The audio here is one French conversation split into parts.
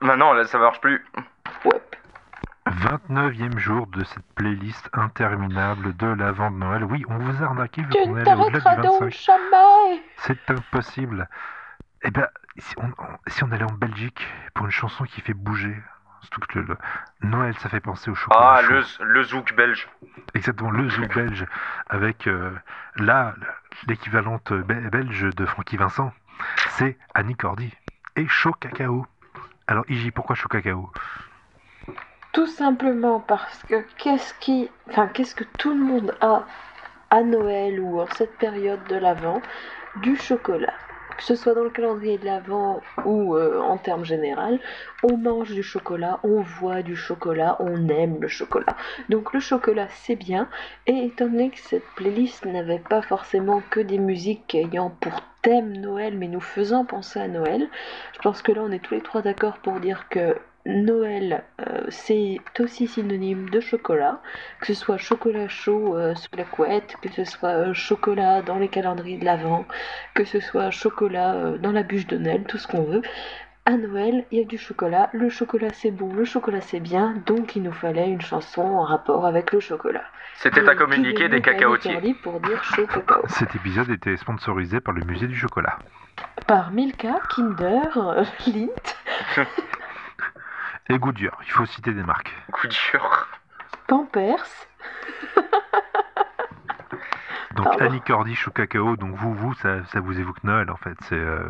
Maintenant, là, ça marche plus. Ouais. 29e jour de cette playlist interminable de l'avant de Noël. Oui, on vous a arnaqué vu Tu qu'on ne est au-delà t'arrêteras du donc 25. jamais C'est impossible. Eh ben, si on, on- si on allait en Belgique pour une chanson qui fait bouger, surtout que le, le- Noël, ça fait penser au chocolat Ah, chaud. le, le zouk belge. Exactement, le zouk belge, avec euh, là, l'équivalente be- belge de Francky Vincent, c'est Annie Cordy et Chaud Cacao. Alors, Iji, pourquoi Cacao Tout simplement parce que qu'est-ce qui, enfin qu'est-ce que tout le monde a à Noël ou en cette période de l'Avent? Du chocolat. Que ce soit dans le calendrier de l'Avent ou euh, en termes général, on mange du chocolat, on voit du chocolat, on aime le chocolat. Donc le chocolat c'est bien. Et étant donné que cette playlist n'avait pas forcément que des musiques ayant pour thème Noël, mais nous faisant penser à Noël, je pense que là on est tous les trois d'accord pour dire que Noël, euh, c'est aussi synonyme de chocolat, que ce soit chocolat chaud euh, sous la couette, que ce soit euh, chocolat dans les calendriers de l'Avent, que ce soit chocolat euh, dans la bûche de Noël, tout ce qu'on veut. À Noël, il y a du chocolat. Le chocolat c'est bon, le chocolat c'est bien, donc il nous fallait une chanson en rapport avec le chocolat. C'était à communiquer des cacaotiers. Cordy pour dire chaud cacao. Cet épisode était sponsorisé par le musée du chocolat. Par Milka, Kinder, euh, Lindt, Et Goodyear, il faut citer des marques. Dur. Pampers. Donc Pardon. Annie Chaud Cacao, donc vous, vous, ça, ça vous évoque Noël en fait. C'est euh,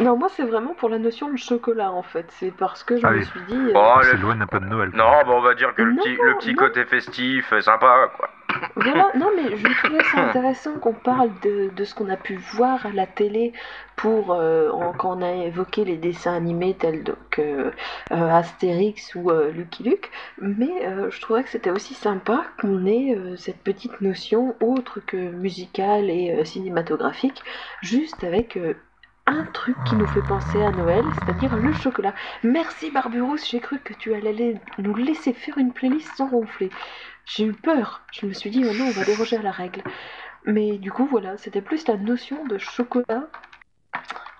Non, moi c'est vraiment pour la notion de chocolat en fait. C'est parce que je Ah me oui. suis dit. euh, Oh, c'est le- loin un peu de Noël. quoi. Non, bon, on va dire que le Non, petit, le petit non. côté festif, euh, sympa, quoi. Voilà, non mais je trouvais ça intéressant qu'on parle de, de ce qu'on a pu voir à la télé pour euh, quand on a évoqué les dessins animés tels donc, euh, euh, Astérix ou euh, Lucky Luke, mais euh, je trouvais que c'était aussi sympa qu'on ait cette petite notion autre que musicale et cinématographique, juste avec un truc qui nous fait penser à Noël, c'est-à-dire le chocolat. Merci Barberousse, j'ai cru que tu allais nous laisser faire une playlist sans ronfler. J'ai eu peur. Je me suis dit, oh non, on va déroger à la règle. Mais du coup, voilà, c'était plus la notion de chocolat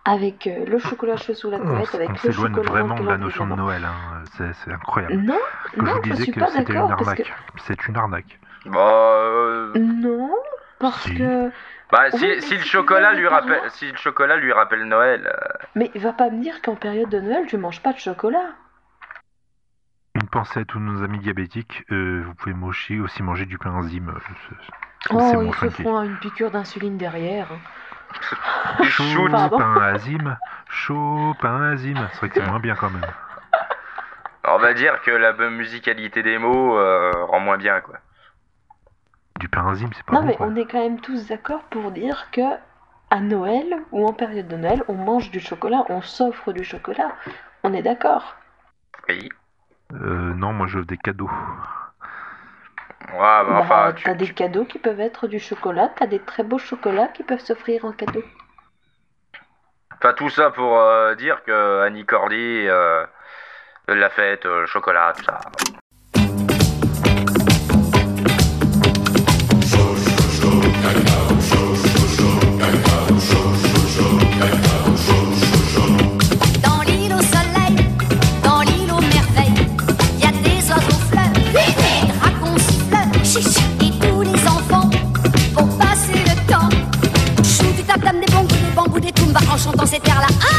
avec euh, le chocolat chaud sous la On, couette, s- avec on le s'éloigne chocolat vraiment de la notion de Noël. hein. C'est, c'est incroyable. Non, Que non, je vous je disais suis que pas c'était une arnaque. que C'est une arnaque. Bah, euh, non, parce Si. que bah si, mais si si le chocolat lui rappelle, si le chocolat lui rappelle Noël, euh, mais va pas me dire qu'en période de Noël, tu manges pas de chocolat. Une pensée à tous nos amis diabétiques. euh, vous pouvez aussi, aussi manger du pain enzyme. euh, c'est- c'est Oh, ils se font une piqûre d'insuline derrière. il Chaud pain azime, chaud pain azime. C'est vrai que c'est moins bien quand même. On va dire que la bonne musicalité des mots euh, rend moins bien, quoi. Du pain enzyme, c'est pas Non, bon. mais quoi. on est quand même tous d'accord pour dire que à Noël ou en période de Noël, on mange du chocolat, on s'offre du chocolat. On est d'accord. Oui. Euh, non, moi je veux des cadeaux. Ouais, bah, Bah, enfin, tu- t'as des cadeaux qui peuvent être du chocolat, t'as des très beaux chocolats qui peuvent s'offrir en cadeau. enfin, tout ça pour euh, dire que Annie Cordy, euh, la fête, euh, le chocolat, tout ça.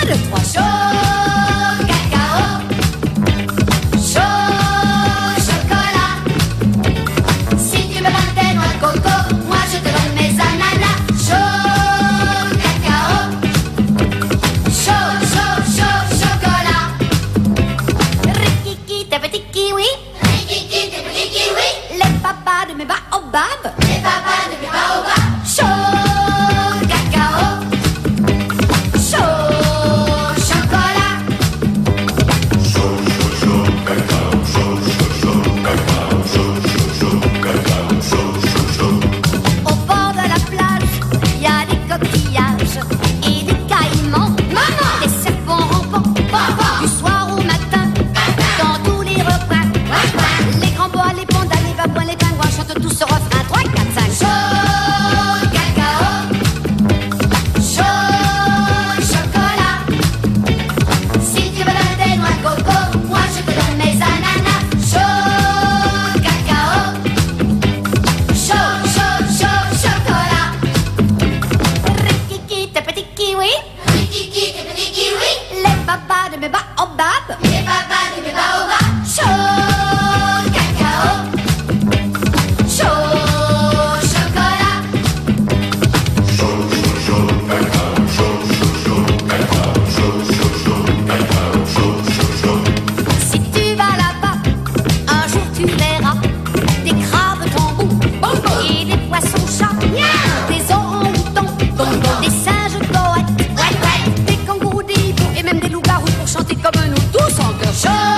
Terres-là. Un, deux, trois, chaud, des loups-garous pour chanter comme nous tous en chœur.